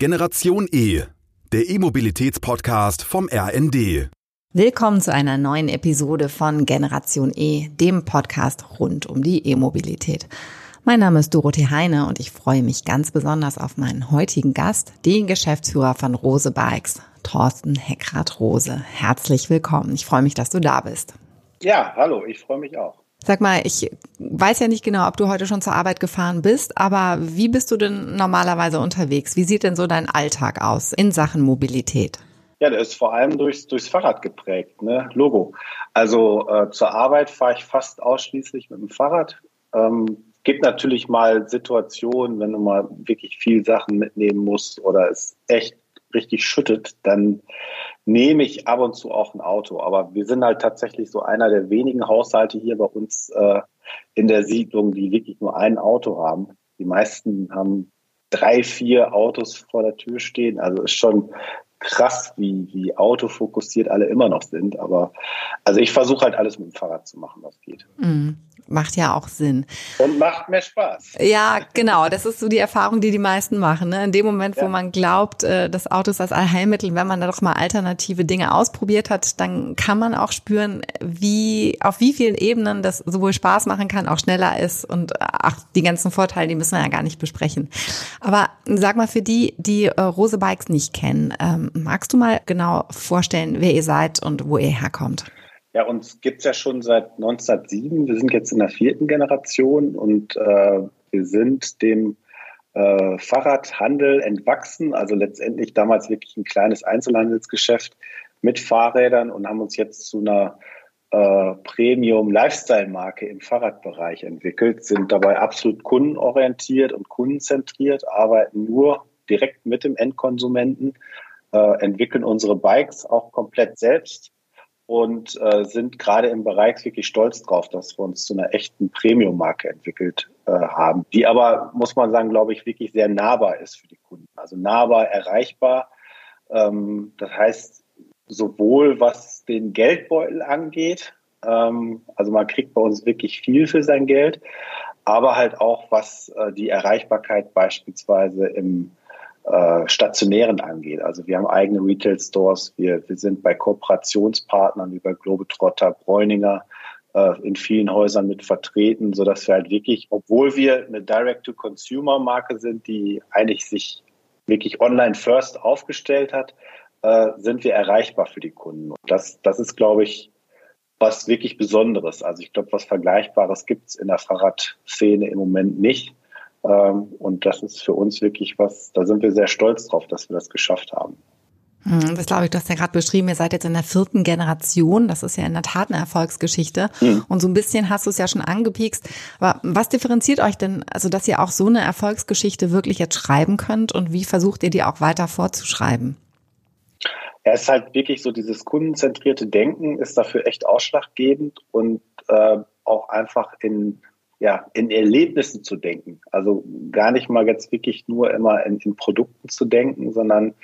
Generation E, der E-Mobilitäts-Podcast vom RND. Willkommen zu einer neuen Episode von Generation E, dem Podcast rund um die E-Mobilität. Mein Name ist Dorothee Heine und ich freue mich ganz besonders auf meinen heutigen Gast, den Geschäftsführer von Rose Bikes, Thorsten Heckrad-Rose. Herzlich willkommen. Ich freue mich, dass du da bist. Ja, hallo, ich freue mich auch. Sag mal, ich weiß ja nicht genau, ob du heute schon zur Arbeit gefahren bist, aber wie bist du denn normalerweise unterwegs? Wie sieht denn so dein Alltag aus in Sachen Mobilität? Ja, der ist vor allem durchs, durchs Fahrrad geprägt, ne? Logo. Also äh, zur Arbeit fahre ich fast ausschließlich mit dem Fahrrad. Ähm, gibt natürlich mal Situationen, wenn du mal wirklich viel Sachen mitnehmen musst oder es echt richtig schüttet, dann nehme ich ab und zu auch ein Auto. Aber wir sind halt tatsächlich so einer der wenigen Haushalte hier bei uns äh, in der Siedlung, die wirklich nur ein Auto haben. Die meisten haben drei, vier Autos vor der Tür stehen. Also ist schon krass, wie, wie autofokussiert alle immer noch sind. Aber also ich versuche halt alles mit dem Fahrrad zu machen, was geht. Mm, macht ja auch Sinn. Und macht mehr Spaß. Ja, genau. Das ist so die Erfahrung, die die meisten machen. Ne? In dem Moment, ja. wo man glaubt, äh, das Auto ist das Allheilmittel, wenn man da doch mal alternative Dinge ausprobiert hat, dann kann man auch spüren, wie, auf wie vielen Ebenen das sowohl Spaß machen kann, auch schneller ist und ach, die ganzen Vorteile, die müssen wir ja gar nicht besprechen. Aber sag mal, für die, die äh, Rose Bikes nicht kennen, ähm, magst du mal genau vorstellen, wer ihr seid und wo ihr herkommt? Ja, uns gibt es ja schon seit 1907. Wir sind jetzt in der vierten Generation und äh, wir sind dem äh, Fahrradhandel entwachsen, also letztendlich damals wirklich ein kleines Einzelhandelsgeschäft mit Fahrrädern und haben uns jetzt zu einer äh, Premium-Lifestyle-Marke im Fahrradbereich entwickelt, sind dabei absolut kundenorientiert und kundenzentriert, arbeiten nur direkt mit dem Endkonsumenten, äh, entwickeln unsere Bikes auch komplett selbst und äh, sind gerade im Bereich wirklich stolz drauf, dass wir uns zu einer echten Premium-Marke entwickelt äh, haben, die aber, muss man sagen, glaube ich, wirklich sehr nahbar ist für die Kunden. Also nahbar, erreichbar. Ähm, das heißt, sowohl was den Geldbeutel angeht, ähm, also man kriegt bei uns wirklich viel für sein Geld, aber halt auch was äh, die Erreichbarkeit beispielsweise im äh, Stationären angeht. Also wir haben eigene Retail-Stores, wir, wir sind bei Kooperationspartnern wie bei Globetrotter, Bräuninger äh, in vielen Häusern mit vertreten, sodass wir halt wirklich, obwohl wir eine Direct-to-Consumer-Marke sind, die eigentlich sich wirklich online first aufgestellt hat, äh, sind wir erreichbar für die Kunden. Und das, das ist, glaube ich, was wirklich Besonderes. Also ich glaube, was Vergleichbares gibt es in der Fahrradszene im Moment nicht. Ähm, und das ist für uns wirklich was, da sind wir sehr stolz drauf, dass wir das geschafft haben. Hm, das glaube ich, du hast ja gerade beschrieben, ihr seid jetzt in der vierten Generation. Das ist ja in der Tat eine Erfolgsgeschichte. Mhm. Und so ein bisschen hast du es ja schon angepiekst. Aber was differenziert euch denn, also dass ihr auch so eine Erfolgsgeschichte wirklich jetzt schreiben könnt und wie versucht ihr die auch weiter vorzuschreiben? Ja, es ist halt wirklich so, dieses kundenzentrierte Denken ist dafür echt ausschlaggebend und äh, auch einfach in ja, in Erlebnissen zu denken. Also gar nicht mal jetzt wirklich nur immer in, in Produkten zu denken, sondern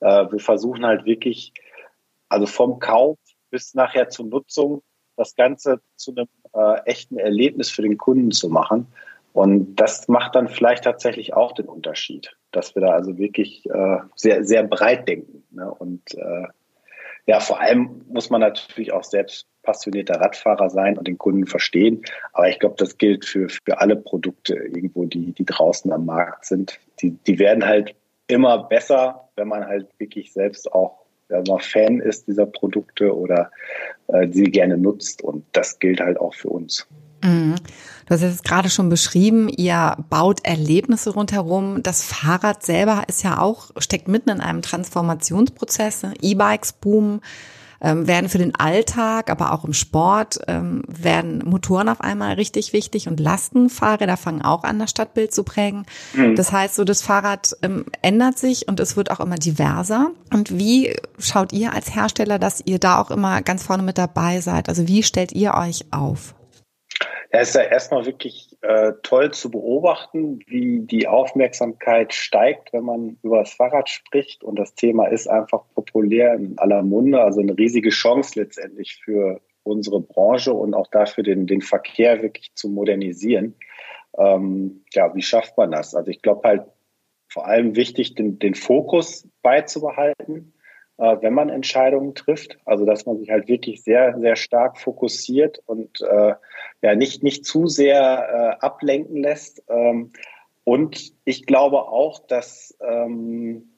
äh, wir versuchen halt wirklich, also vom Kauf bis nachher zur Nutzung, das Ganze zu einem äh, echten Erlebnis für den Kunden zu machen. Und das macht dann vielleicht tatsächlich auch den Unterschied, dass wir da also wirklich äh, sehr, sehr breit denken. Ne? Und äh, ja, vor allem muss man natürlich auch selbst passionierter Radfahrer sein und den Kunden verstehen. Aber ich glaube, das gilt für, für alle Produkte irgendwo, die, die draußen am Markt sind. Die, die werden halt immer besser, wenn man halt wirklich selbst auch ja, Fan ist dieser Produkte oder äh, sie gerne nutzt. Und das gilt halt auch für uns. Mhm. Du hast es gerade schon beschrieben, ihr baut Erlebnisse rundherum. Das Fahrrad selber ist ja auch, steckt mitten in einem Transformationsprozess. E-Bikes boomen ähm, werden für den Alltag, aber auch im Sport, ähm, werden Motoren auf einmal richtig wichtig und Lastenfahrräder fangen auch an, das Stadtbild zu prägen. Mhm. Das heißt, so das Fahrrad ähm, ändert sich und es wird auch immer diverser. Und wie schaut ihr als Hersteller, dass ihr da auch immer ganz vorne mit dabei seid? Also wie stellt ihr euch auf? Ja, ist ja erstmal wirklich äh, toll zu beobachten, wie die Aufmerksamkeit steigt, wenn man über das Fahrrad spricht. Und das Thema ist einfach populär in aller Munde. Also eine riesige Chance letztendlich für unsere Branche und auch dafür den, den Verkehr wirklich zu modernisieren. Ähm, ja, wie schafft man das? Also ich glaube halt, vor allem wichtig, den, den Fokus beizubehalten, äh, wenn man Entscheidungen trifft. Also dass man sich halt wirklich sehr, sehr stark fokussiert und äh, ja nicht, nicht zu sehr äh, ablenken lässt. Ähm, und ich glaube auch, dass ähm,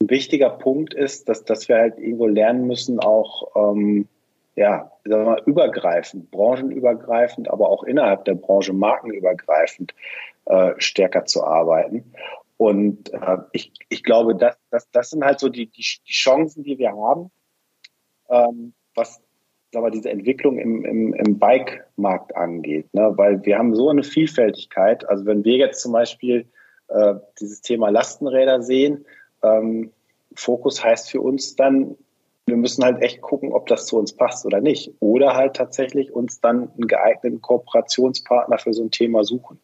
ein wichtiger Punkt ist, dass, dass wir halt irgendwo lernen müssen, auch ähm, ja, sagen wir mal, übergreifend, branchenübergreifend, aber auch innerhalb der Branche markenübergreifend äh, stärker zu arbeiten. Und äh, ich, ich glaube, das, das, das sind halt so die, die, die Chancen, die wir haben, ähm, was aber diese Entwicklung im, im, im Bike-Markt angeht. Ne? Weil wir haben so eine Vielfältigkeit. Also wenn wir jetzt zum Beispiel äh, dieses Thema Lastenräder sehen, ähm, Fokus heißt für uns dann, wir müssen halt echt gucken, ob das zu uns passt oder nicht. Oder halt tatsächlich uns dann einen geeigneten Kooperationspartner für so ein Thema suchen.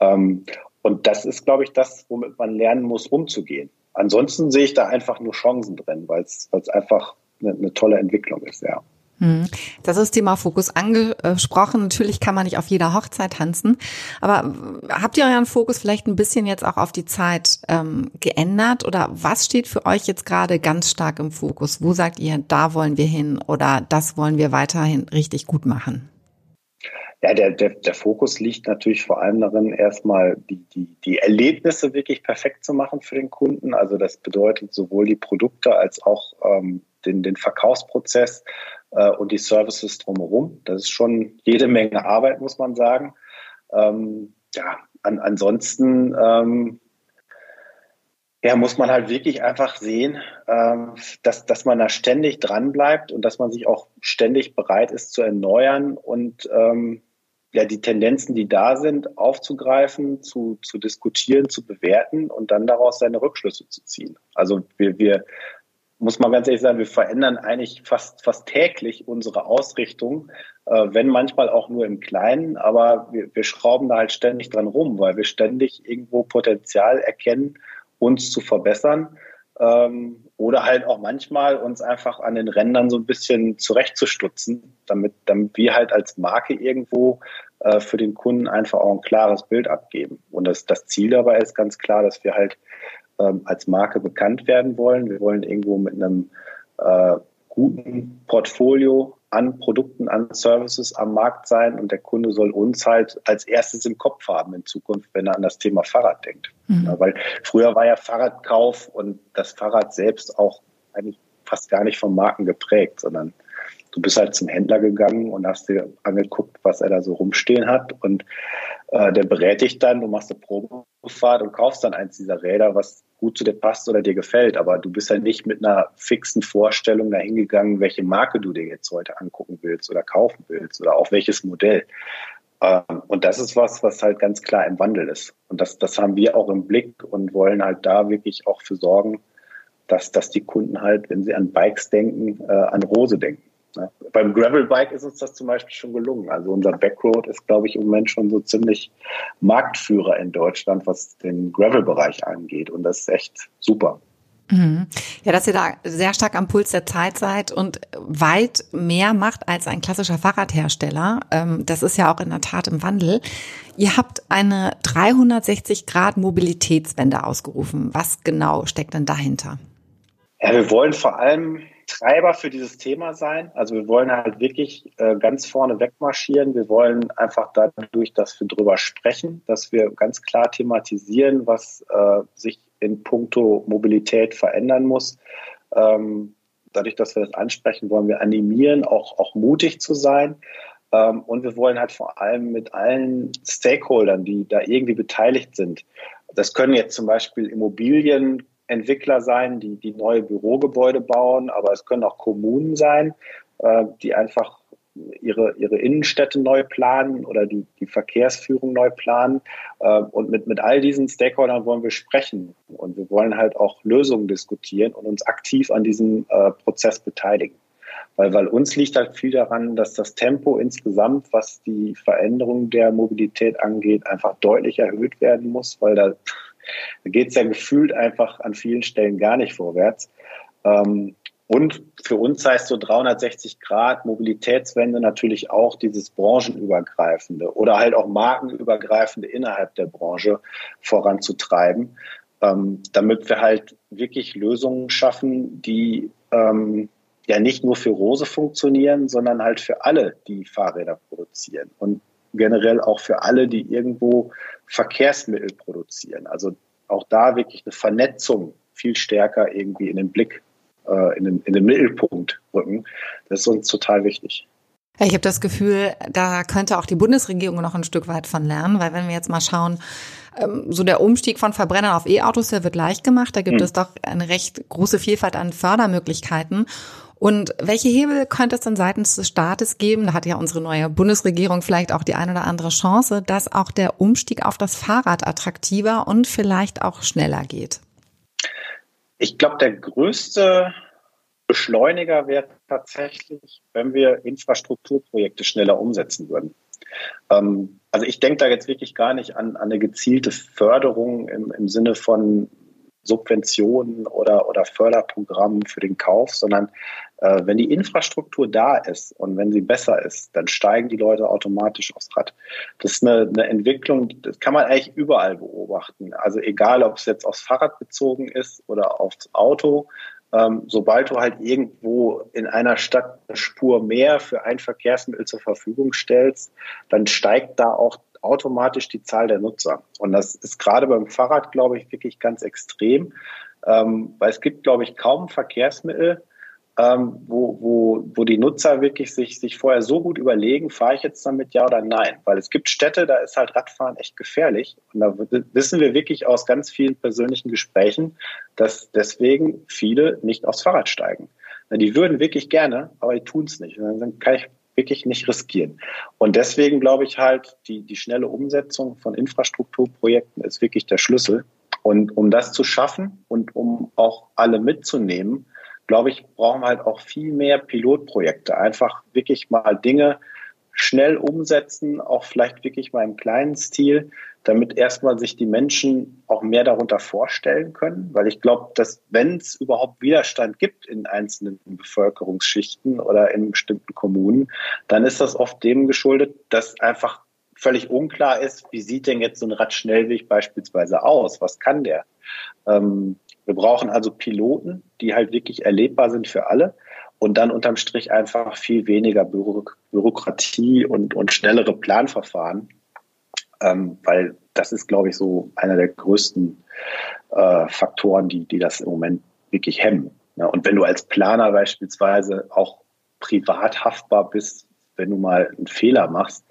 Ähm, und das ist, glaube ich, das, womit man lernen muss, umzugehen. Ansonsten sehe ich da einfach nur Chancen drin, weil es einfach eine, eine tolle Entwicklung ist, ja. Hm. Das ist Thema Fokus angesprochen. Natürlich kann man nicht auf jeder Hochzeit tanzen, aber habt ihr euren Fokus vielleicht ein bisschen jetzt auch auf die Zeit ähm, geändert oder was steht für euch jetzt gerade ganz stark im Fokus? Wo sagt ihr, da wollen wir hin oder das wollen wir weiterhin richtig gut machen? Ja, der, der, der Fokus liegt natürlich vor allem darin, erstmal die, die, die Erlebnisse wirklich perfekt zu machen für den Kunden. Also das bedeutet sowohl die Produkte als auch ähm, den, den Verkaufsprozess äh, und die Services drumherum. Das ist schon jede Menge Arbeit, muss man sagen. Ähm, ja, an, ansonsten ähm, ja, muss man halt wirklich einfach sehen, ähm, dass, dass man da ständig dran bleibt und dass man sich auch ständig bereit ist zu erneuern und ähm, ja, die Tendenzen, die da sind, aufzugreifen, zu, zu diskutieren, zu bewerten und dann daraus seine Rückschlüsse zu ziehen. Also wir, wir muss man ganz ehrlich sagen, wir verändern eigentlich fast, fast täglich unsere Ausrichtung, äh, wenn manchmal auch nur im Kleinen, aber wir, wir schrauben da halt ständig dran rum, weil wir ständig irgendwo Potenzial erkennen, uns zu verbessern ähm, oder halt auch manchmal uns einfach an den Rändern so ein bisschen zurechtzustutzen, damit, damit wir halt als Marke irgendwo äh, für den Kunden einfach auch ein klares Bild abgeben. Und das, das Ziel dabei ist ganz klar, dass wir halt ähm, als Marke bekannt werden wollen. Wir wollen irgendwo mit einem äh, guten Portfolio an Produkten, an Services am Markt sein und der Kunde soll uns halt als erstes im Kopf haben in Zukunft, wenn er an das Thema Fahrrad denkt. Mhm. Ja, weil früher war ja Fahrradkauf und das Fahrrad selbst auch eigentlich fast gar nicht vom Marken geprägt, sondern du bist halt zum Händler gegangen und hast dir angeguckt, was er da so rumstehen hat und äh, der berät dich dann, du machst eine Probefahrt und kaufst dann eins dieser Räder, was gut zu dir passt oder dir gefällt. Aber du bist ja nicht mit einer fixen Vorstellung dahingegangen, welche Marke du dir jetzt heute angucken willst oder kaufen willst oder auch welches Modell. Ähm, und das ist was, was halt ganz klar im Wandel ist. Und das, das haben wir auch im Blick und wollen halt da wirklich auch für sorgen, dass, dass die Kunden halt, wenn sie an Bikes denken, äh, an Rose denken. Beim Gravelbike ist uns das zum Beispiel schon gelungen. Also unser Backroad ist, glaube ich, im Moment schon so ziemlich Marktführer in Deutschland, was den Gravel-Bereich angeht. Und das ist echt super. Mhm. Ja, dass ihr da sehr stark am Puls der Zeit seid und weit mehr macht als ein klassischer Fahrradhersteller. Ähm, das ist ja auch in der Tat im Wandel. Ihr habt eine 360 Grad Mobilitätswende ausgerufen. Was genau steckt denn dahinter? Ja, wir wollen vor allem Treiber für dieses Thema sein. Also wir wollen halt wirklich äh, ganz vorne wegmarschieren. Wir wollen einfach dadurch, dass wir drüber sprechen, dass wir ganz klar thematisieren, was äh, sich in puncto Mobilität verändern muss. Ähm, dadurch, dass wir das ansprechen, wollen wir animieren, auch, auch mutig zu sein. Ähm, und wir wollen halt vor allem mit allen Stakeholdern, die da irgendwie beteiligt sind, das können jetzt zum Beispiel Immobilien, Entwickler sein, die, die neue Bürogebäude bauen, aber es können auch Kommunen sein, äh, die einfach ihre, ihre Innenstädte neu planen oder die, die Verkehrsführung neu planen. Äh, und mit, mit all diesen Stakeholdern wollen wir sprechen und wir wollen halt auch Lösungen diskutieren und uns aktiv an diesem äh, Prozess beteiligen. Weil, weil uns liegt halt viel daran, dass das Tempo insgesamt, was die Veränderung der Mobilität angeht, einfach deutlich erhöht werden muss, weil da da geht es ja gefühlt einfach an vielen Stellen gar nicht vorwärts. Ähm, und für uns heißt so 360 Grad Mobilitätswende natürlich auch dieses branchenübergreifende oder halt auch markenübergreifende innerhalb der Branche voranzutreiben. ähm, damit wir halt wirklich Lösungen schaffen, die ähm, ja nicht nur für Rose funktionieren, sondern halt für alle, die Fahrräder produzieren und generell auch für alle, die irgendwo Verkehrsmittel produzieren. Also auch da wirklich eine Vernetzung viel stärker irgendwie in den Blick, äh, in, den, in den Mittelpunkt rücken. Das ist uns total wichtig. Ich habe das Gefühl, da könnte auch die Bundesregierung noch ein Stück weit von lernen, weil wenn wir jetzt mal schauen, ähm, so der Umstieg von Verbrennern auf E-Autos, der wird leicht gemacht. Da gibt mhm. es doch eine recht große Vielfalt an Fördermöglichkeiten. Und welche Hebel könnte es denn seitens des Staates geben? Da hat ja unsere neue Bundesregierung vielleicht auch die eine oder andere Chance, dass auch der Umstieg auf das Fahrrad attraktiver und vielleicht auch schneller geht. Ich glaube, der größte Beschleuniger wäre tatsächlich, wenn wir Infrastrukturprojekte schneller umsetzen würden. Ähm, also ich denke da jetzt wirklich gar nicht an, an eine gezielte Förderung im, im Sinne von Subventionen oder, oder Förderprogrammen für den Kauf, sondern äh, wenn die Infrastruktur da ist und wenn sie besser ist, dann steigen die Leute automatisch aufs Rad. Das ist eine, eine Entwicklung, das kann man eigentlich überall beobachten. Also egal, ob es jetzt aufs Fahrrad bezogen ist oder aufs Auto, ähm, sobald du halt irgendwo in einer Stadt eine Spur mehr für ein Verkehrsmittel zur Verfügung stellst, dann steigt da auch automatisch die Zahl der Nutzer. Und das ist gerade beim Fahrrad, glaube ich, wirklich ganz extrem, ähm, weil es gibt, glaube ich, kaum Verkehrsmittel, ähm, wo, wo, wo die Nutzer wirklich sich, sich vorher so gut überlegen, fahre ich jetzt damit ja oder nein? Weil es gibt Städte, da ist halt Radfahren echt gefährlich. Und da wissen wir wirklich aus ganz vielen persönlichen Gesprächen, dass deswegen viele nicht aufs Fahrrad steigen. Die würden wirklich gerne, aber die tun es nicht. Und dann kann ich wirklich nicht riskieren. Und deswegen glaube ich halt, die, die schnelle Umsetzung von Infrastrukturprojekten ist wirklich der Schlüssel. Und um das zu schaffen und um auch alle mitzunehmen, glaube ich, brauchen wir halt auch viel mehr Pilotprojekte. Einfach wirklich mal Dinge schnell umsetzen, auch vielleicht wirklich mal im kleinen Stil, damit erstmal sich die Menschen auch mehr darunter vorstellen können. Weil ich glaube, dass wenn es überhaupt Widerstand gibt in einzelnen Bevölkerungsschichten oder in bestimmten Kommunen, dann ist das oft dem geschuldet, dass einfach völlig unklar ist, wie sieht denn jetzt so ein Radschnellweg beispielsweise aus? Was kann der? Ähm, wir brauchen also Piloten, die halt wirklich erlebbar sind für alle und dann unterm Strich einfach viel weniger Büro Bürokratie und, und schnellere Planverfahren, ähm, weil das ist, glaube ich, so einer der größten äh, Faktoren, die, die das im Moment wirklich hemmen. Ja, und wenn du als Planer beispielsweise auch privat haftbar bist, wenn du mal einen Fehler machst,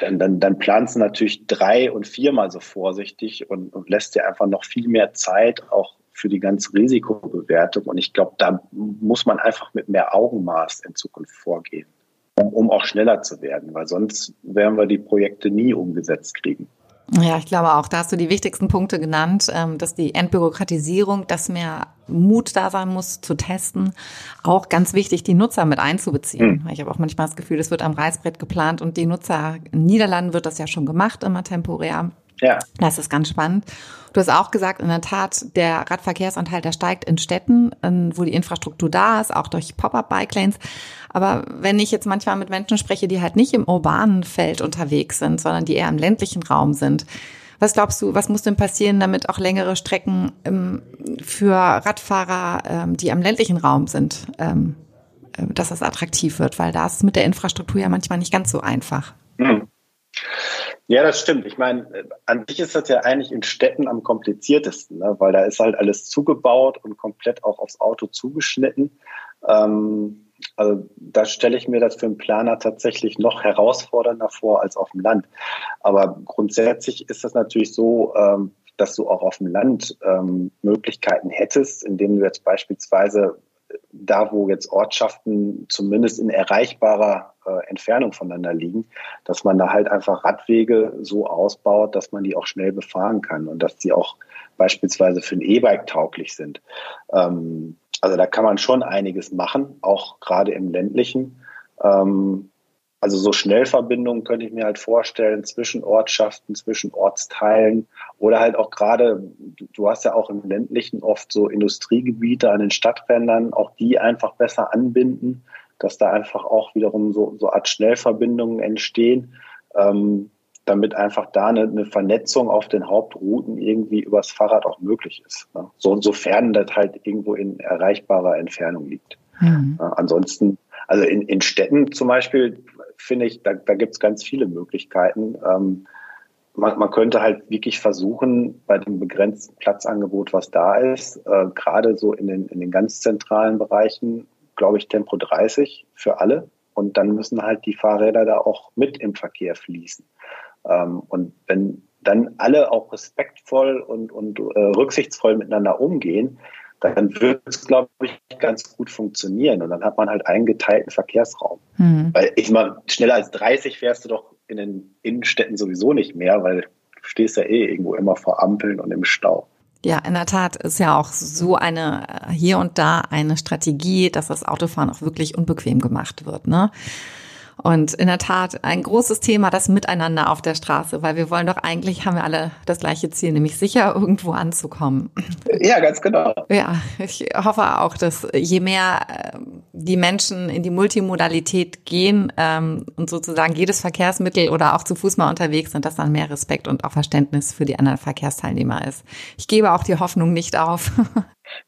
dann, dann, dann planst du natürlich drei- und viermal so vorsichtig und, und lässt dir einfach noch viel mehr Zeit auch für die ganze Risikobewertung. Und ich glaube, da muss man einfach mit mehr Augenmaß in Zukunft vorgehen, um, um auch schneller zu werden, weil sonst werden wir die Projekte nie umgesetzt kriegen. Ja, ich glaube auch, da hast du die wichtigsten Punkte genannt, ähm, dass die Entbürokratisierung, dass mehr Mut da sein muss zu testen, auch ganz wichtig, die Nutzer mit einzubeziehen. Mhm. Ich habe auch manchmal das Gefühl, das wird am Reißbrett geplant und die Nutzer in Niederlanden wird das ja schon gemacht, immer temporär. Ja. Das ist ganz spannend. Du hast auch gesagt, in der Tat, der Radverkehrsanteil, der steigt in Städten, wo die Infrastruktur da ist, auch durch Pop-up-Bike-Lanes. Aber wenn ich jetzt manchmal mit Menschen spreche, die halt nicht im urbanen Feld unterwegs sind, sondern die eher im ländlichen Raum sind, was glaubst du, was muss denn passieren, damit auch längere Strecken ähm, für Radfahrer, ähm, die am ländlichen Raum sind, ähm, äh, dass das attraktiv wird? Weil da ist es mit der Infrastruktur ja manchmal nicht ganz so einfach. Hm. Ja, das stimmt. Ich meine, an sich ist das ja eigentlich in Städten am kompliziertesten, ne? weil da ist halt alles zugebaut und komplett auch aufs Auto zugeschnitten. Ähm, also da stelle ich mir das für einen Planer tatsächlich noch herausfordernder vor als auf dem Land. Aber grundsätzlich ist das natürlich so, ähm, dass du auch auf dem Land ähm, Möglichkeiten hättest, indem du jetzt beispielsweise da, wo jetzt Ortschaften zumindest in erreichbarer äh, Entfernung voneinander liegen, dass man da halt einfach Radwege so ausbaut, dass man die auch schnell befahren kann und dass die auch beispielsweise für ein E-Bike tauglich sind. Ähm, also da kann man schon einiges machen, auch gerade im ländlichen. Ähm, also so Schnellverbindungen könnte ich mir halt vorstellen zwischen Ortschaften, zwischen Ortsteilen oder halt auch gerade, du hast ja auch im ländlichen oft so Industriegebiete an den Stadträndern, auch die einfach besser anbinden, dass da einfach auch wiederum so, so Art Schnellverbindungen entstehen. Ähm, damit einfach da eine, eine, Vernetzung auf den Hauptrouten irgendwie übers Fahrrad auch möglich ist. Ne? So, sofern das halt irgendwo in erreichbarer Entfernung liegt. Mhm. ansonsten, also in, in Städten zum Beispiel, finde ich, da, da gibt es ganz viele Möglichkeiten. Ähm, man, man könnte halt wirklich versuchen, bei dem begrenzten Platzangebot, was da ist, äh, gerade so in den, in den ganz zentralen Bereichen, glaube ich, Tempo 30 für alle. Und dann müssen halt die Fahrräder da auch mit im Verkehr fließen. Ähm, und wenn dann alle auch respektvoll und, und äh, rücksichtsvoll miteinander umgehen, dann wird es, glaube ich, ganz gut funktionieren. Und dann hat man halt einen geteilten Verkehrsraum. Mhm. Weil ich meine, schneller als 30 fährst du doch in den Innenstädten sowieso nicht mehr, weil du stehst ja eh irgendwo immer vor Ampeln und im Stau. Ja, in der Tat ist ja auch so eine hier und da eine Strategie, dass das Autofahren auch wirklich unbequem gemacht wird. Ne? Und in der Tat ein großes Thema, das Miteinander auf der Straße, weil wir wollen doch eigentlich, haben wir alle das gleiche Ziel, nämlich sicher irgendwo anzukommen. Ja, ganz genau. Ja, ich hoffe auch, dass je mehr äh, die Menschen in die Multimodalität gehen ähm, und sozusagen jedes Verkehrsmittel oder auch zu Fuß mal unterwegs sind, dass dann mehr Respekt und auch Verständnis für die anderen Verkehrsteilnehmer ist. Ich gebe auch die Hoffnung nicht auf.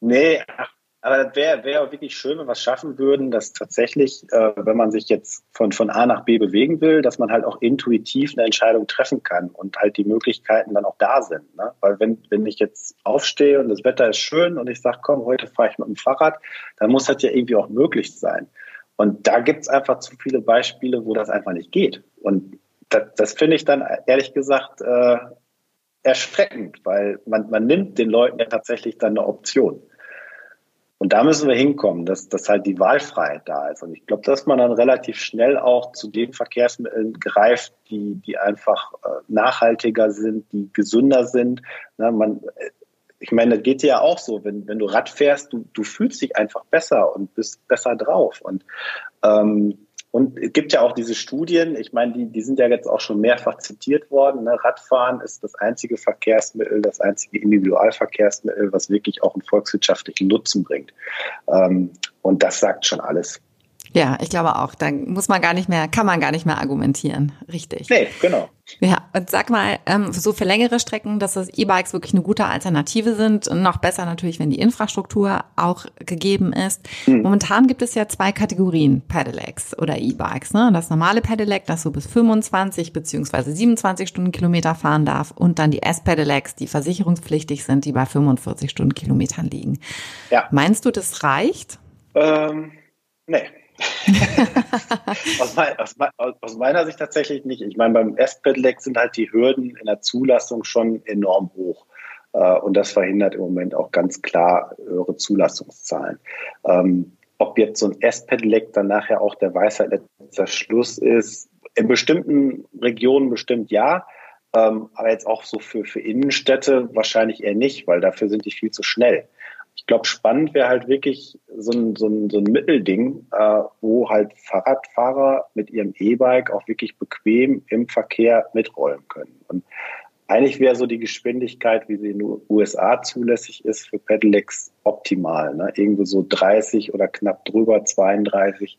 Nee, ach, aber das wäre wär wirklich schön, wenn wir es schaffen würden, dass tatsächlich, äh, wenn man sich jetzt von, von A nach B bewegen will, dass man halt auch intuitiv eine Entscheidung treffen kann und halt die Möglichkeiten dann auch da sind. Ne? Weil wenn, wenn ich jetzt aufstehe und das Wetter ist schön und ich sage, komm, heute fahre ich mit dem Fahrrad, dann muss das ja irgendwie auch möglich sein. Und da gibt es einfach zu viele Beispiele, wo das einfach nicht geht. Und das, das finde ich dann ehrlich gesagt äh, erschreckend, weil man, man nimmt den Leuten ja tatsächlich dann eine Option. Und da müssen wir hinkommen, dass, dass halt die Wahlfreiheit da ist. Und ich glaube, dass man dann relativ schnell auch zu den Verkehrsmitteln greift, die, die einfach äh, nachhaltiger sind, die gesünder sind. Na, man, äh, ich meine, das geht dir ja auch so, wenn, wenn du Rad fährst, du, du fühlst dich einfach besser und bist besser drauf. Und ähm, und es gibt ja auch diese Studien, ich meine, die, die sind ja jetzt auch schon mehrfach zitiert worden. Ne? Radfahren ist das einzige Verkehrsmittel, das einzige Individualverkehrsmittel, was wirklich auch einen volkswirtschaftlichen Nutzen bringt. Ähm, und das sagt schon alles. Ja, ich glaube auch. Da muss man gar nicht mehr, kann man gar nicht mehr argumentieren. Richtig. Nee, genau. Ja, und sag mal, ähm, so für längere Strecken, dass das E-Bikes wirklich eine gute Alternative sind. Und noch besser natürlich, wenn die Infrastruktur auch gegeben ist. Mhm. Momentan gibt es ja zwei Kategorien Pedelecs oder E-Bikes. Ne? Das normale Pedelec, das so bis 25 beziehungsweise 27 Stundenkilometer fahren darf. Und dann die S-Pedelecs, die versicherungspflichtig sind, die bei 45 Stundenkilometern liegen. Ja. Meinst du, das reicht? Ähm, nee. aus, mein, aus, aus, meiner Sicht tatsächlich nicht. Ich meine, beim S-Pedelec sind halt die Hürden in der Zulassung schon enorm hoch. Äh, und das verhindert im Moment auch ganz klar höhere Zulassungszahlen. Ähm, ob jetzt so ein S-Pedelec dann nachher auch der Weisheit letzter Schluss ist, in bestimmten Regionen bestimmt ja. Ähm, aber jetzt auch so für, für Innenstädte wahrscheinlich eher nicht, weil dafür sind die viel zu schnell ich glaube, spannend wäre halt wirklich so ein, so ein, so ein Mittelding, äh, wo halt Fahrradfahrer mit ihrem E-Bike auch wirklich bequem im Verkehr mitrollen können. Und eigentlich wäre so die Geschwindigkeit, wie sie in den USA zulässig ist, für Pedelecs optimal. Ne? Irgendwo so 30 oder knapp drüber 32.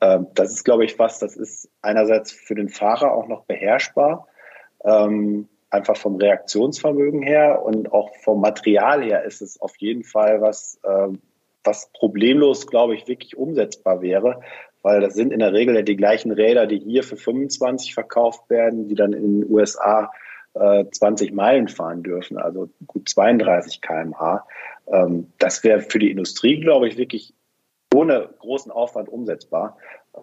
Ähm, das ist, glaube ich, was, das ist einerseits für den Fahrer auch noch beherrschbar. Ähm, einfach vom Reaktionsvermögen her und auch vom Material her ist es auf jeden Fall was, äh, was problemlos, glaube ich, wirklich umsetzbar wäre, weil das sind in der Regel ja die gleichen Räder, die hier für 25 verkauft werden, die dann in den USA äh, 20 Meilen fahren dürfen, also gut 32 kmh. Ähm, das wäre für die Industrie, glaube ich, wirklich ohne großen Aufwand umsetzbar.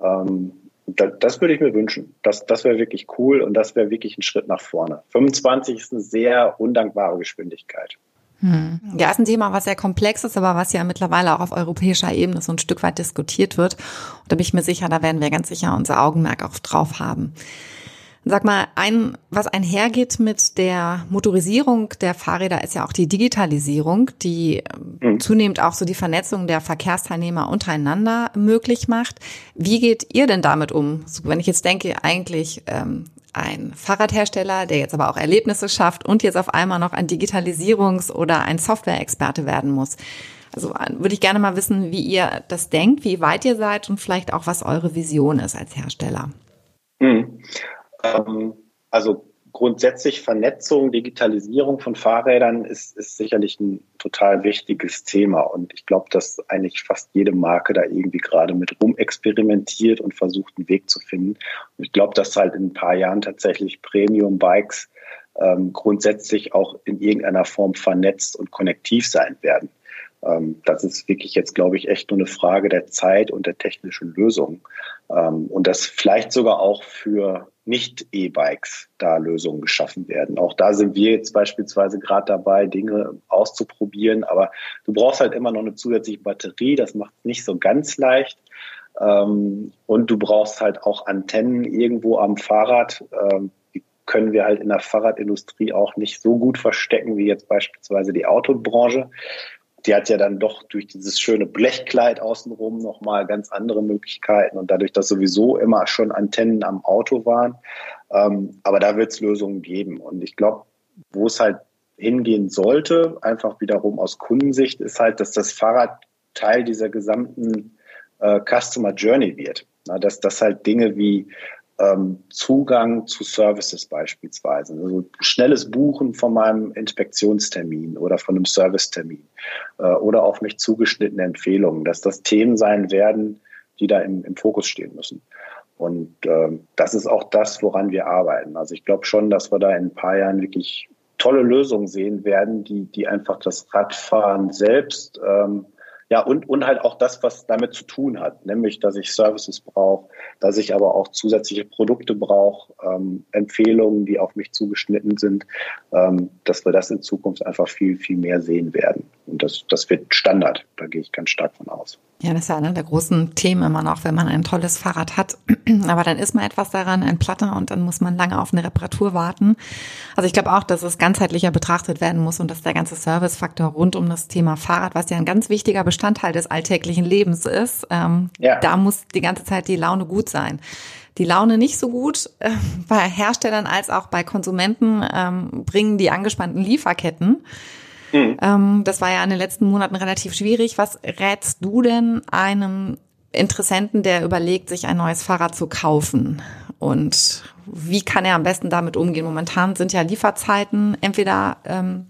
Ähm, das, das würde ich mir wünschen. Das, das wäre wirklich cool und das wäre wirklich ein Schritt nach vorne. 25 ist eine sehr undankbare Geschwindigkeit. Hm. Ja, ist ein Thema, was sehr komplex ist, aber was ja mittlerweile auch auf europäischer Ebene so ein Stück weit diskutiert wird. Und da bin ich mir sicher, da werden wir ganz sicher unser Augenmerk auch drauf haben. Sag mal, ein, was einhergeht mit der Motorisierung der Fahrräder ist ja auch die Digitalisierung, die mhm. zunehmend auch so die Vernetzung der Verkehrsteilnehmer untereinander möglich macht. Wie geht ihr denn damit um? So, wenn ich jetzt denke, eigentlich ähm, ein Fahrradhersteller, der jetzt aber auch Erlebnisse schafft und jetzt auf einmal noch ein Digitalisierungs- oder ein Softwareexperte werden muss. Also äh, würde ich gerne mal wissen, wie ihr das denkt, wie weit ihr seid und vielleicht auch, was eure Vision ist als Hersteller. Mhm. Ähm, also grundsätzlich Vernetzung, Digitalisierung von Fahrrädern ist, ist sicherlich ein total wichtiges Thema. Und ich glaube, dass eigentlich fast jede Marke da irgendwie gerade mit rumexperimentiert und versucht, einen Weg zu finden. Und ich glaube, dass halt in ein paar Jahren tatsächlich Premium-Bikes ähm, grundsätzlich auch in irgendeiner Form vernetzt und konnektiv sein werden. Ähm, das ist wirklich jetzt, glaube ich, echt nur eine Frage der Zeit und der technischen Lösung. Ähm, und das vielleicht sogar auch für nicht-E-Bikes da Lösungen geschaffen werden. Auch da sind wir jetzt beispielsweise gerade dabei, Dinge auszuprobieren, aber du brauchst halt immer noch eine zusätzliche Batterie, das macht es nicht so ganz leicht. Ähm, und du brauchst halt auch Antennen irgendwo am Fahrrad. Ähm, die können wir halt in der Fahrradindustrie auch nicht so gut verstecken wie jetzt beispielsweise die Autobranche die hat ja dann doch durch dieses schöne Blechkleid außenrum nochmal ganz andere Möglichkeiten und dadurch, dass sowieso immer schon Antennen am Auto waren. Ähm, aber da wird es Lösungen geben. Und ich glaube, wo es halt hingehen sollte, einfach wiederum aus Kundensicht, ist halt, dass das Fahrrad Teil dieser gesamten äh, Customer Journey wird. Na, dass das halt Dinge wie ähm, Zugang zu Services beispielsweise. Also schnelles Buchen von meinem Inspektionstermin oder von einem Servicetermin äh, oder auf mich zugeschnittene Empfehlungen, dass das Themen sein werden, die da im, im Fokus stehen müssen. Und äh, das ist auch das, woran wir arbeiten. Also ich glaube schon, dass wir da in ein paar Jahren wirklich tolle Lösungen sehen werden, die, die einfach das Radfahren selbst ähm, ja, und, und halt auch das, was damit zu tun hat, nämlich, dass ich Services brauche, dass ich aber auch zusätzliche Produkte brauche, ähm, Empfehlungen, die auf mich zugeschnitten sind, ähm, dass wir das in Zukunft einfach viel, viel mehr sehen werden. Und das, das wird Standard, da gehe ich ganz stark von aus. Ja, das ist ja einer der großen Themen immer noch, wenn man ein tolles Fahrrad hat. Aber dann ist mal etwas daran, ein Platter, und dann muss man lange auf eine Reparatur warten. Also ich glaube auch, dass es ganzheitlicher betrachtet werden muss und dass der ganze Servicefaktor rund um das Thema Fahrrad, was ja ein ganz wichtiger Bestandteil des alltäglichen Lebens ist, ähm, ja. da muss die ganze Zeit die Laune gut sein. Die Laune nicht so gut äh, bei Herstellern als auch bei Konsumenten ähm, bringen die angespannten Lieferketten. Mhm. Ähm, das war ja in den letzten Monaten relativ schwierig. Was rätst du denn einem Interessenten, der überlegt, sich ein neues Fahrrad zu kaufen? Und wie kann er am besten damit umgehen? Momentan sind ja Lieferzeiten entweder ähm,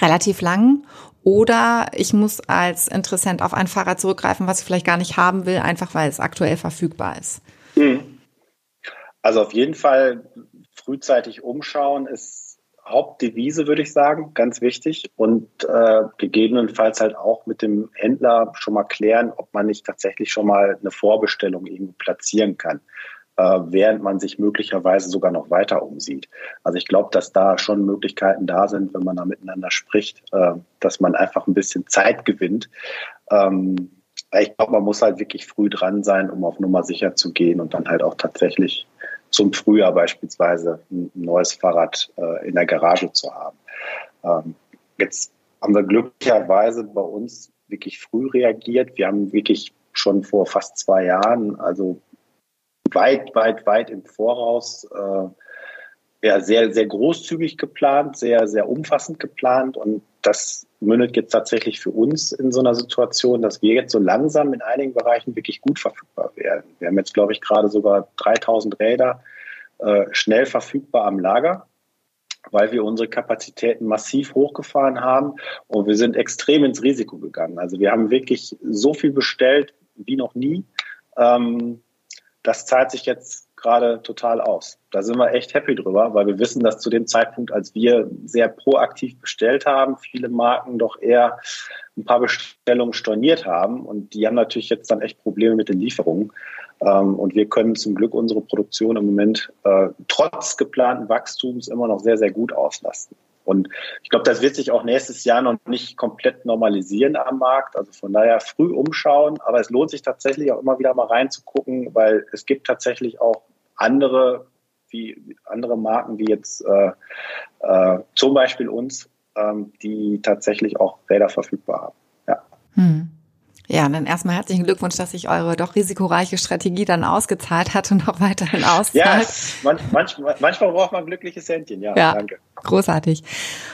relativ lang oder ich muss als Interessent auf ein Fahrrad zurückgreifen, was ich vielleicht gar nicht haben will, einfach weil es aktuell verfügbar ist. Mhm. Also auf jeden Fall frühzeitig umschauen ist Hauptdevise, würde ich sagen, ganz wichtig. Und äh, gegebenenfalls halt auch mit dem Händler schon mal klären, ob man nicht tatsächlich schon mal eine Vorbestellung irgendwo platzieren kann, äh, während man sich möglicherweise sogar noch weiter umsieht. Also ich glaube, dass da schon Möglichkeiten da sind, wenn man da miteinander spricht, äh, dass man einfach ein bisschen Zeit gewinnt. Ähm, ich glaube, man muss halt wirklich früh dran sein, um auf Nummer sicher zu gehen und dann halt auch tatsächlich zum Frühjahr beispielsweise ein neues Fahrrad äh, in der Garage zu haben. Ähm, jetzt haben wir glücklicherweise bei uns wirklich früh reagiert. Wir haben wirklich schon vor fast zwei Jahren, also weit, weit, weit im Voraus, äh, ja, sehr, sehr großzügig geplant, sehr, sehr umfassend geplant und das mündet jetzt tatsächlich für uns in so einer Situation, dass wir jetzt so langsam in einigen Bereichen wirklich gut verfügbar werden. Wir haben jetzt, glaube ich, gerade sogar 3000 Räder äh, schnell verfügbar am Lager, weil wir unsere Kapazitäten massiv hochgefahren haben und wir sind extrem ins Risiko gegangen. Also wir haben wirklich so viel bestellt wie noch nie. Ähm, das zahlt sich jetzt gerade total aus. Da sind wir echt happy drüber, weil wir wissen, dass zu dem Zeitpunkt, als wir sehr proaktiv bestellt haben, viele Marken doch eher ein paar Bestellungen storniert haben und die haben natürlich jetzt dann echt Probleme mit den Lieferungen. Ähm, und wir können zum Glück unsere Produktion im Moment äh, trotz geplanten Wachstums immer noch sehr, sehr gut auslasten. Und ich glaube, das wird sich auch nächstes Jahr noch nicht komplett normalisieren am Markt. Also von daher früh umschauen. Aber es lohnt sich tatsächlich auch immer wieder mal reinzugucken, weil es gibt tatsächlich auch andere, wie andere Marken, wie jetzt äh, äh, zum Beispiel uns, ähm, die tatsächlich auch Räder verfügbar haben. Ja. Hm. Ja, dann erstmal herzlichen Glückwunsch, dass sich eure doch risikoreiche Strategie dann ausgezahlt hat und auch weiterhin auszahlt. Ja, manch, manchmal, manchmal braucht man glückliches Händchen, ja, ja, danke. Großartig.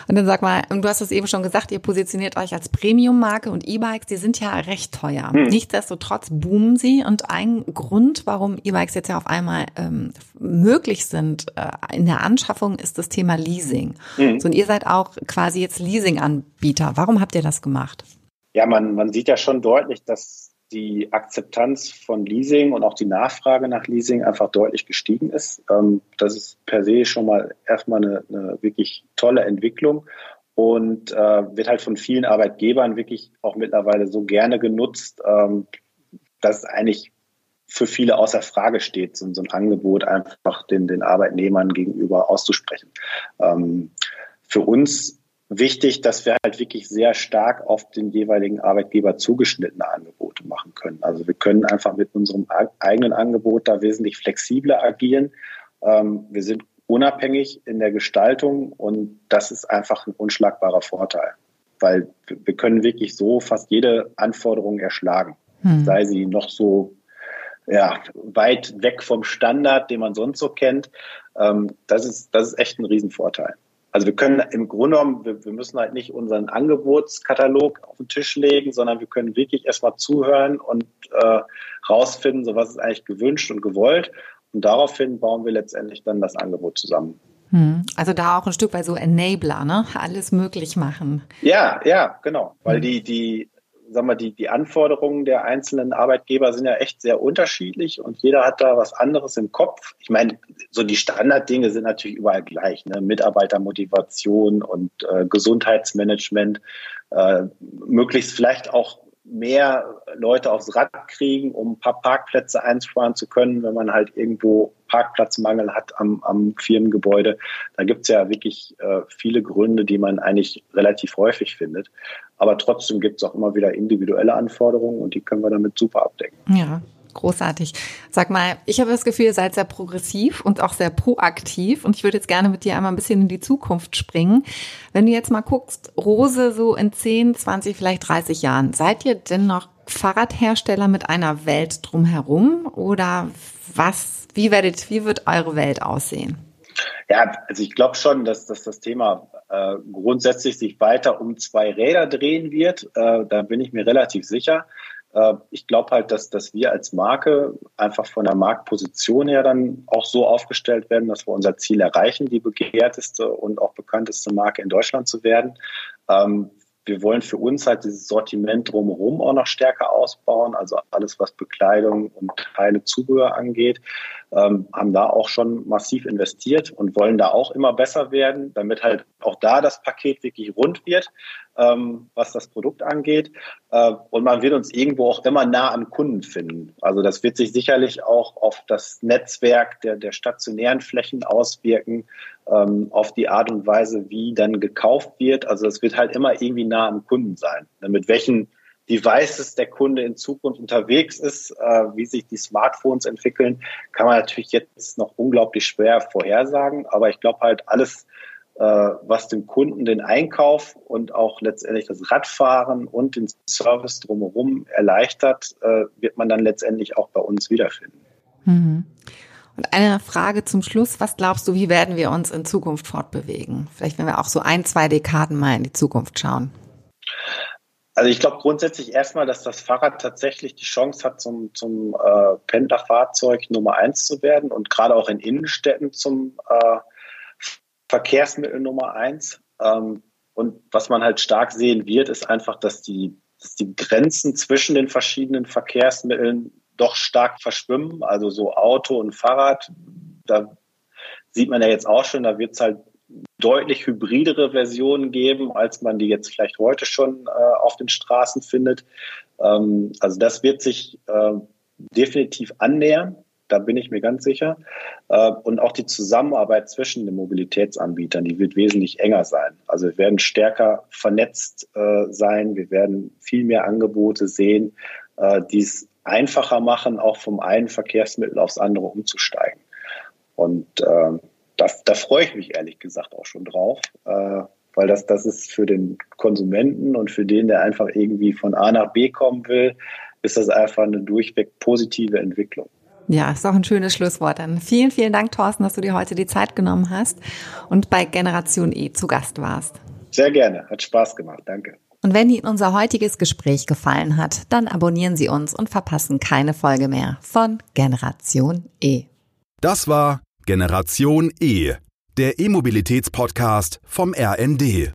Und dann sag mal, du hast es eben schon gesagt, ihr positioniert euch als Premium-Marke und E-Bikes, die sind ja recht teuer. Hm. Nichtsdestotrotz boomen sie und ein Grund, warum E-Bikes jetzt ja auf einmal ähm, möglich sind äh, in der Anschaffung, ist das Thema Leasing. Hm. So, und ihr seid auch quasi jetzt Leasing-Anbieter. Warum habt ihr das gemacht? Ja, man, man sieht ja schon deutlich, dass die Akzeptanz von Leasing und auch die Nachfrage nach Leasing einfach deutlich gestiegen ist. Ähm, das ist per se schon mal erstmal eine, eine wirklich tolle Entwicklung und äh, wird halt von vielen Arbeitgebern wirklich auch mittlerweile so gerne genutzt, ähm, dass eigentlich für viele außer Frage steht, so, so ein Angebot einfach den, den Arbeitnehmern gegenüber auszusprechen. Ähm, für uns wichtig, dass wir halt wirklich sehr stark auf den jeweiligen Arbeitgeber zugeschnittene Angebote machen können. Also wir können einfach mit unserem eigenen Angebot da wesentlich flexibler agieren. Ähm, wir sind unabhängig in der Gestaltung und das ist einfach ein unschlagbarer Vorteil, weil wir können wirklich so fast jede Anforderung erschlagen, hm. sei sie noch so ja, weit weg vom Standard, den man sonst so kennt. Ähm, das ist, das ist echt ein Riesenvorteil. Also wir können im Grunde genommen, wir, wir, müssen halt nicht unseren Angebotskatalog auf den Tisch legen, sondern wir können wirklich erstmal zuhören und äh, rausfinden, so was ist eigentlich gewünscht und gewollt. Und daraufhin bauen wir letztendlich dann das Angebot zusammen. Hm. Also da auch ein Stück weit so Enabler, ne? Alles möglich machen. Ja, ja, genau. Weil hm. die, die sagen wir, die, die Anforderungen der einzelnen Arbeitgeber sind ja echt sehr unterschiedlich und jeder hat da was anderes im Kopf. Ich meine, so die Standarddinge sind natürlich überall gleich. Ne? Mitarbeitermotivation und äh, Gesundheitsmanagement, äh, möglichst vielleicht auch mehr Leute aufs Rad kriegen, um ein paar Parkplätze einsparen zu können, wenn man halt irgendwo Parkplatzmangel hat am, am Firmengebäude. Da gibt es ja wirklich äh, viele Gründe, die man eigentlich relativ häufig findet. Aber trotzdem gibt es auch immer wieder individuelle Anforderungen und die können wir damit super abdecken. Ja, großartig. Sag mal, ich habe das Gefühl, ihr seid sehr progressiv und auch sehr proaktiv und ich würde jetzt gerne mit dir einmal ein bisschen in die Zukunft springen. Wenn du jetzt mal guckst, Rose so in 10, 20, vielleicht 30 Jahren, seid ihr denn noch Fahrradhersteller mit einer Welt drumherum oder was, wie werdet, wie wird eure Welt aussehen? Ja, also ich glaube schon, dass, dass das Thema äh, grundsätzlich sich weiter um zwei Räder drehen wird. Äh, da bin ich mir relativ sicher. Äh, ich glaube halt, dass, dass wir als Marke einfach von der Marktposition her dann auch so aufgestellt werden, dass wir unser Ziel erreichen, die begehrteste und auch bekannteste Marke in Deutschland zu werden. Ähm, wir wollen für uns halt dieses Sortiment drumherum auch noch stärker ausbauen, also alles, was Bekleidung und Teile Zubehör angeht, ähm, haben da auch schon massiv investiert und wollen da auch immer besser werden, damit halt auch da das Paket wirklich rund wird, ähm, was das Produkt angeht. Äh, und man wird uns irgendwo auch immer nah am Kunden finden. Also das wird sich sicherlich auch auf das Netzwerk der, der stationären Flächen auswirken, ähm, auf die Art und Weise, wie dann gekauft wird. Also es wird halt immer irgendwie nah am Kunden sein. Mit welchen Devices der Kunde in Zukunft unterwegs ist, äh, wie sich die Smartphones entwickeln, kann man natürlich jetzt noch unglaublich schwer vorhersagen. Aber ich glaube halt alles, äh, was dem Kunden den Einkauf und auch letztendlich das Radfahren und den Service drumherum erleichtert, äh, wird man dann letztendlich auch bei uns wiederfinden. Mhm. Und eine Frage zum Schluss. Was glaubst du, wie werden wir uns in Zukunft fortbewegen? Vielleicht, wenn wir auch so ein, zwei Dekaden mal in die Zukunft schauen. Also ich glaube grundsätzlich erstmal, dass das Fahrrad tatsächlich die Chance hat, zum, zum äh, Pendlerfahrzeug Nummer eins zu werden und gerade auch in Innenstädten zum äh, Verkehrsmittel Nummer eins. Ähm, und was man halt stark sehen wird, ist einfach, dass die, dass die Grenzen zwischen den verschiedenen Verkehrsmitteln doch stark verschwimmen. Also so Auto und Fahrrad, da sieht man ja jetzt auch schon, da wird es halt deutlich hybridere Versionen geben, als man die jetzt vielleicht heute schon äh, auf den Straßen findet. Ähm, also das wird sich äh, definitiv annähern. Da bin ich mir ganz sicher. Äh, und auch die Zusammenarbeit zwischen den Mobilitätsanbietern, die wird wesentlich enger sein. Also wir werden stärker vernetzt äh, sein. Wir werden viel mehr Angebote sehen, äh, die es einfacher machen, auch vom einen Verkehrsmittel aufs andere umzusteigen. Und äh, da, da freue ich mich ehrlich gesagt auch schon drauf, äh, weil das, das ist für den Konsumenten und für den, der einfach irgendwie von A nach B kommen will, ist das einfach eine durchweg positive Entwicklung. Ja, ist auch ein schönes Schlusswort. Dann vielen, vielen Dank, Thorsten, dass du dir heute die Zeit genommen hast und bei Generation E zu Gast warst. Sehr gerne, hat Spaß gemacht, danke. Und wenn Ihnen unser heutiges Gespräch gefallen hat, dann abonnieren Sie uns und verpassen keine Folge mehr von Generation E. Das war Generation E, der E-Mobilitäts-Podcast vom RND.